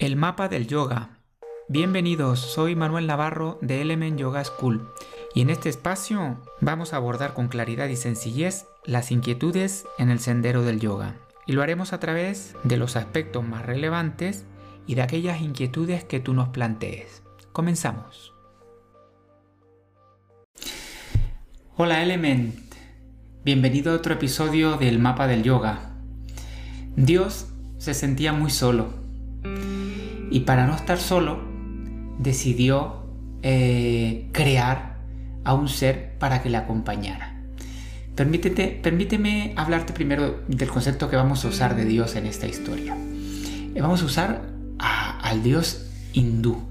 El mapa del yoga. Bienvenidos, soy Manuel Navarro de Element Yoga School y en este espacio vamos a abordar con claridad y sencillez las inquietudes en el sendero del yoga. Y lo haremos a través de los aspectos más relevantes y de aquellas inquietudes que tú nos plantees. Comenzamos. Hola Element, bienvenido a otro episodio del mapa del yoga. Dios se sentía muy solo y para no estar solo, decidió eh, crear a un ser para que le acompañara. Permítete, permíteme hablarte primero del concepto que vamos a usar de Dios en esta historia. Eh, vamos a usar al Dios hindú.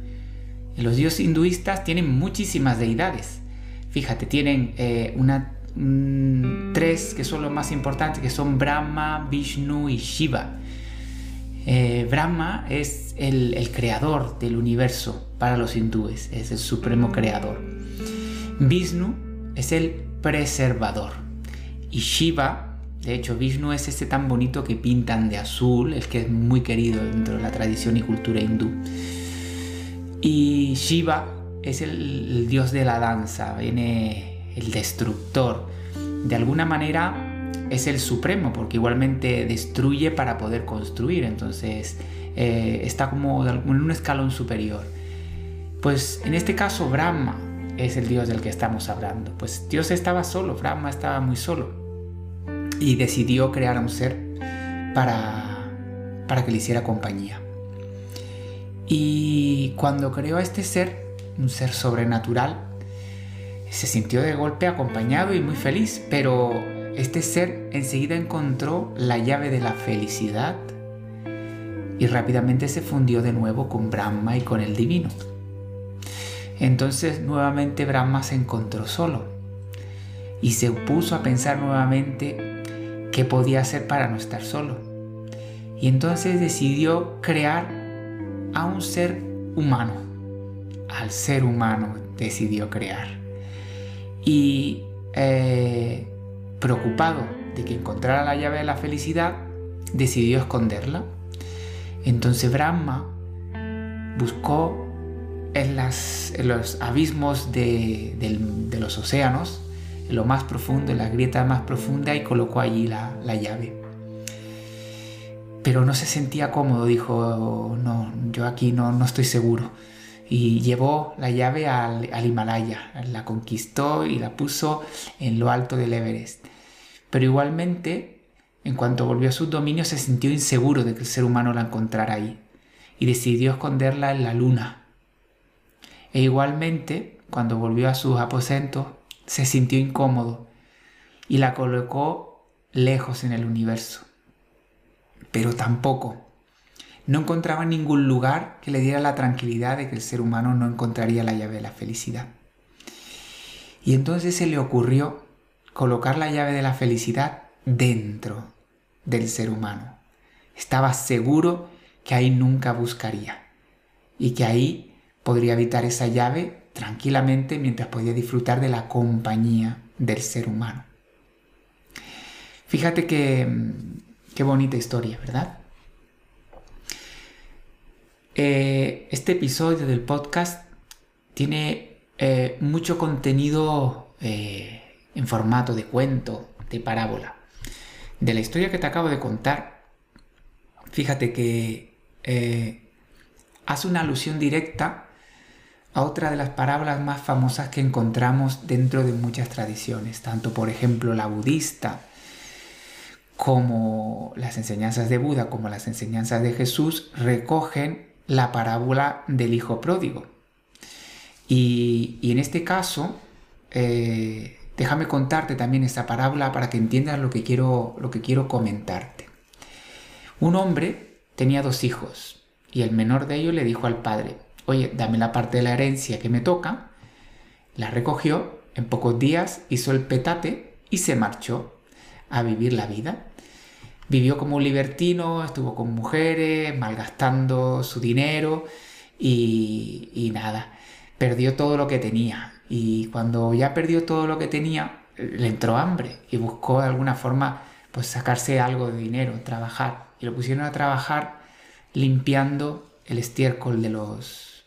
Los dioses hinduistas tienen muchísimas deidades. Fíjate, tienen eh, una, tres que son los más importantes, que son Brahma, Vishnu y Shiva. Eh, Brahma es el, creador del universo para los hindúes, es el supremo creador. Vishnu es el preservador. Y Shiva, de hecho Vishnu es este tan bonito que pintan de azul, el que es muy querido dentro de la tradición y cultura hindú. Y Shiva es el dios de la danza, viene el destructor. De alguna manera es el supremo, porque igualmente destruye para poder construir, entonces eh, está como en un escalón superior. Pues en este caso Brahma es el dios del que estamos hablando. Pues Dios estaba solo, Brahma estaba muy solo y decidió crear a un ser para, para que le hiciera compañía. Y cuando creó a este ser, un ser sobrenatural, se sintió de golpe acompañado y muy feliz, pero este ser enseguida encontró la llave de la felicidad y rápidamente se fundió de nuevo con Brahma y con el divino. Entonces nuevamente Brahma se encontró solo y se puso a pensar nuevamente qué podía hacer para no estar solo. Y entonces decidió crear a un ser humano. Al ser humano decidió crear. Y eh, preocupado de que encontrara la llave de la felicidad, decidió esconderla. Entonces Brahma buscó en, los abismos de, los océanos, en lo más profundo, en la grieta más profunda, y colocó allí la, llave. Pero no se sentía cómodo, dijo, no, yo aquí no, estoy seguro. Y llevó la llave al Himalaya, la conquistó y la puso en lo alto del Everest. Pero igualmente, en cuanto volvió a sus dominios, se sintió inseguro de que el ser humano la encontrara ahí y decidió esconderla en la luna. E igualmente, cuando volvió a sus aposentos, se sintió incómodo y la colocó lejos en el universo. Pero tampoco. No encontraba ningún lugar que le diera la tranquilidad de que el ser humano no encontraría la llave de la felicidad. Y entonces se le ocurrió colocar la llave de la felicidad dentro del ser humano. Estaba seguro que ahí nunca buscaría y que ahí podría habitar esa llave tranquilamente mientras podía disfrutar de la compañía del ser humano. Fíjate que qué bonita historia, ¿verdad? Eh, este episodio del podcast tiene eh, mucho contenido eh, en formato de cuento, de parábola. De la historia que te acabo de contar, fíjate que eh, hace una alusión directa a otra de las parábolas más famosas que encontramos dentro de muchas tradiciones, tanto por ejemplo la budista, como las enseñanzas de Buda, como las enseñanzas de Jesús, recogen la parábola del hijo pródigo. Y, en este caso, eh, Déjame contarte también esta parábola para que entiendas lo que quiero, lo que quiero comentarte. Un hombre tenía dos hijos y el menor de ellos le dijo al padre, oye, dame la parte de la herencia que me toca. La recogió, en pocos días hizo el petate y se marchó a vivir la vida. Vivió como un libertino, estuvo con mujeres, malgastando su dinero y, y nada, perdió todo lo que tenía y cuando ya perdió todo lo que tenía, le entró hambre y buscó de alguna forma pues sacarse algo de dinero, trabajar. Y lo pusieron a trabajar limpiando el estiércol de los,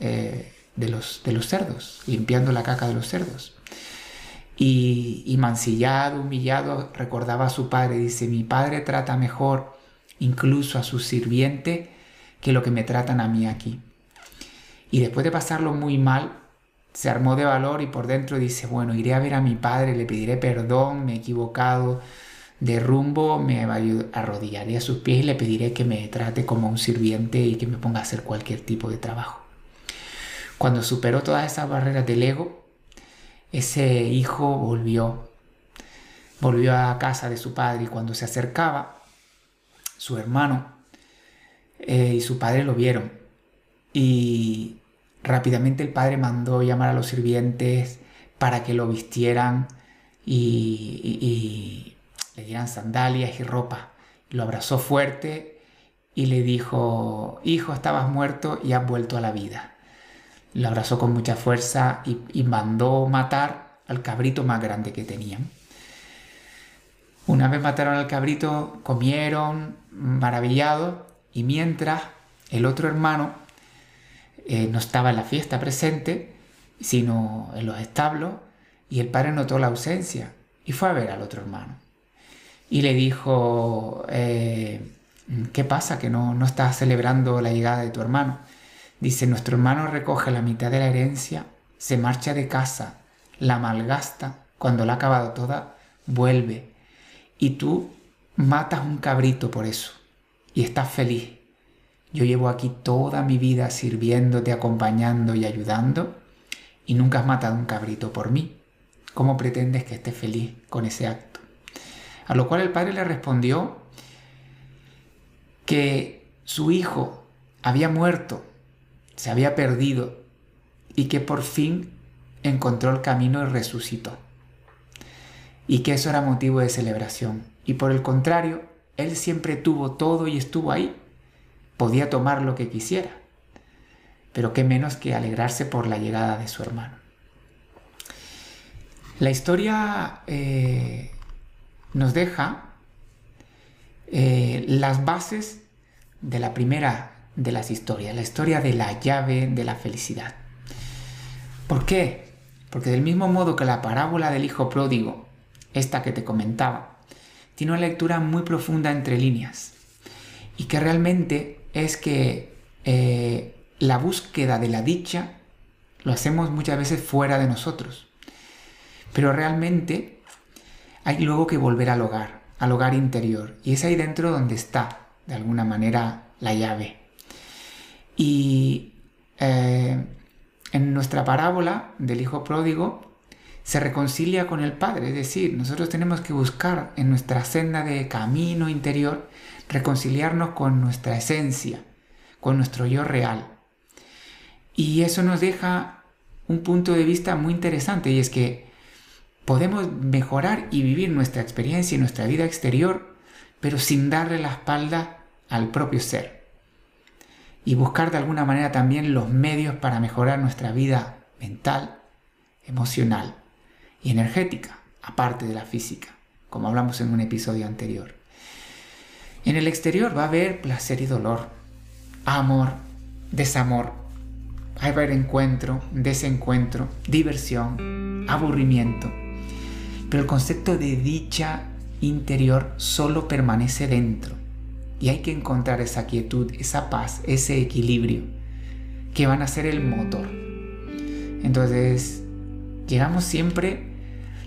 eh, de los, de los cerdos, limpiando la caca de los cerdos. Y, y, mancillado, humillado, recordaba a su padre, dice, mi padre trata mejor incluso a su sirviente que lo que me tratan a mí aquí. Y después de pasarlo muy mal, se armó de valor y por dentro dice, bueno, iré a ver a mi padre, le pediré perdón, me he equivocado de rumbo, me arrodillaré a sus pies y le pediré que me trate como un sirviente y que me ponga a hacer cualquier tipo de trabajo. Cuando superó todas esas barreras del ego, ese hijo volvió, volvió a casa de su padre y cuando se acercaba, su hermano eh, y su padre lo vieron y rápidamente el padre mandó llamar a los sirvientes para que lo vistieran y, le dieran sandalias y ropa. Lo abrazó fuerte y le dijo, hijo, estabas muerto y has vuelto a la vida. Lo abrazó con mucha fuerza y, y mandó matar al cabrito más grande que tenían. Una vez mataron al cabrito, comieron, maravillados, y mientras el otro hermano eh, no estaba en la fiesta presente, sino en los establos, y el padre notó la ausencia y fue a ver al otro hermano. Y le dijo, eh, ¿qué pasa que no, no estás celebrando la llegada de tu hermano? Dice, nuestro hermano recoge la mitad de la herencia, se marcha de casa, la malgasta, cuando la ha acabado toda, vuelve. Y tú matas un cabrito por eso y estás feliz. Yo llevo aquí toda mi vida sirviéndote, acompañando y ayudando y nunca has matado un cabrito por mí. ¿Cómo pretendes que esté feliz con ese acto? A lo cual el padre le respondió que su hijo había muerto, se había perdido y que por fin encontró el camino y resucitó. Y que eso era motivo de celebración. Y por el contrario, él siempre tuvo todo y estuvo ahí podía tomar lo que quisiera, pero qué menos que alegrarse por la llegada de su hermano. La historia eh, nos deja eh, las bases de la primera de las historias, la historia de la llave de la felicidad. ¿Por qué? Porque del mismo modo que la parábola del hijo pródigo, esta que te comentaba, tiene una lectura muy profunda entre líneas y que realmente es que eh, la búsqueda de la dicha lo hacemos muchas veces fuera de nosotros. Pero realmente hay luego que volver al hogar, al hogar interior. Y es ahí dentro donde está, de alguna manera, la llave. Y eh, en nuestra parábola del Hijo Pródigo se reconcilia con el Padre. Es decir, nosotros tenemos que buscar en nuestra senda de camino interior reconciliarnos con nuestra esencia, con nuestro yo real. Y eso nos deja un punto de vista muy interesante y es que podemos mejorar y vivir nuestra experiencia y nuestra vida exterior, pero sin darle la espalda al propio ser. Y buscar de alguna manera también los medios para mejorar nuestra vida mental, emocional energética, aparte de la física, como hablamos en un episodio anterior. En el exterior va a haber placer y dolor, amor, desamor, va a haber encuentro, desencuentro, diversión, aburrimiento. Pero el concepto de dicha interior solo permanece dentro. Y hay que encontrar esa quietud, esa paz, ese equilibrio que van a ser el motor. Entonces, llegamos siempre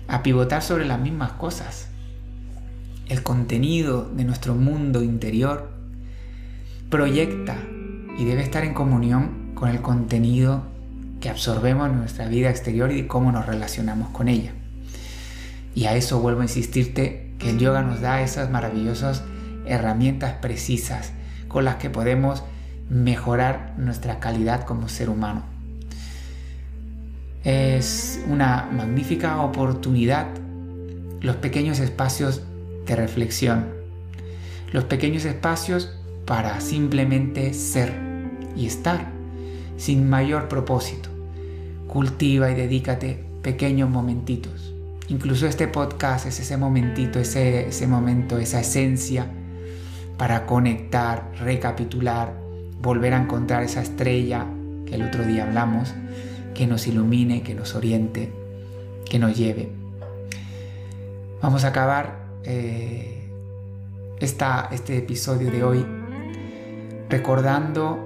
a pivotar sobre las mismas cosas el contenido de nuestro mundo interior proyecta y debe estar en comunión con el contenido que absorbemos en nuestra vida exterior y cómo nos relacionamos con ella. Y a eso vuelvo a insistirte que el yoga nos da esas maravillosas herramientas precisas con las que podemos mejorar nuestra calidad como ser humano. Es una magnífica oportunidad los pequeños espacios de reflexión, los pequeños espacios para simplemente ser y estar sin mayor propósito. Cultiva y dedícate pequeños momentitos. Incluso este podcast es ese momentito, ese, ese momento, esa esencia para conectar, recapitular volver a encontrar esa estrella que el otro día hablamos, que nos ilumine, que nos oriente, que nos lleve. Vamos a acabar eh, este episodio de hoy recordando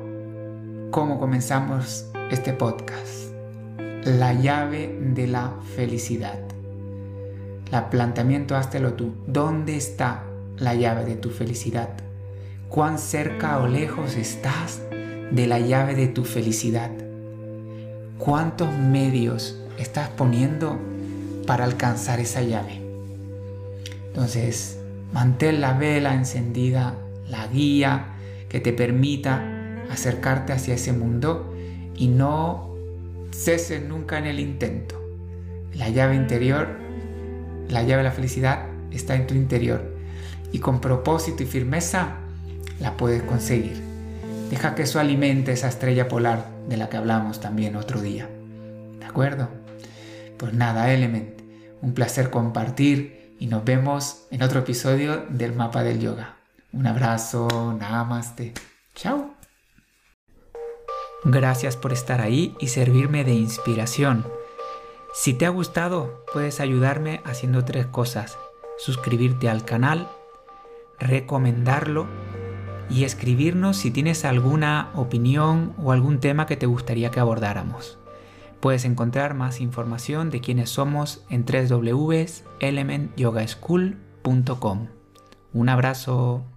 cómo comenzamos este podcast. La llave de la felicidad. La planteamiento, háztelo tú. ¿Dónde está la llave de tu felicidad? ¿Cuán cerca o lejos estás de la llave de tu felicidad? ¿Cuántos medios estás poniendo para alcanzar esa llave? Entonces, mantén la vela encendida, la guía que te permita acercarte hacia ese mundo y no ceses nunca en el intento. La llave interior, la llave de la felicidad está en tu interior y con propósito y firmeza la puedes conseguir. Deja que eso alimente esa estrella polar de la que hablamos también otro día. ¿De acuerdo? Pues nada, Element, un placer compartir y nos vemos en otro episodio del mapa del yoga. Un abrazo, namaste. Chao. Gracias por estar ahí y servirme de inspiración. Si te ha gustado, puedes ayudarme haciendo tres cosas. Suscribirte al canal, recomendarlo y escribirnos si tienes alguna opinión o algún tema que te gustaría que abordáramos. Puedes encontrar más información de quiénes somos en www.elementyogaschool.com. Un abrazo.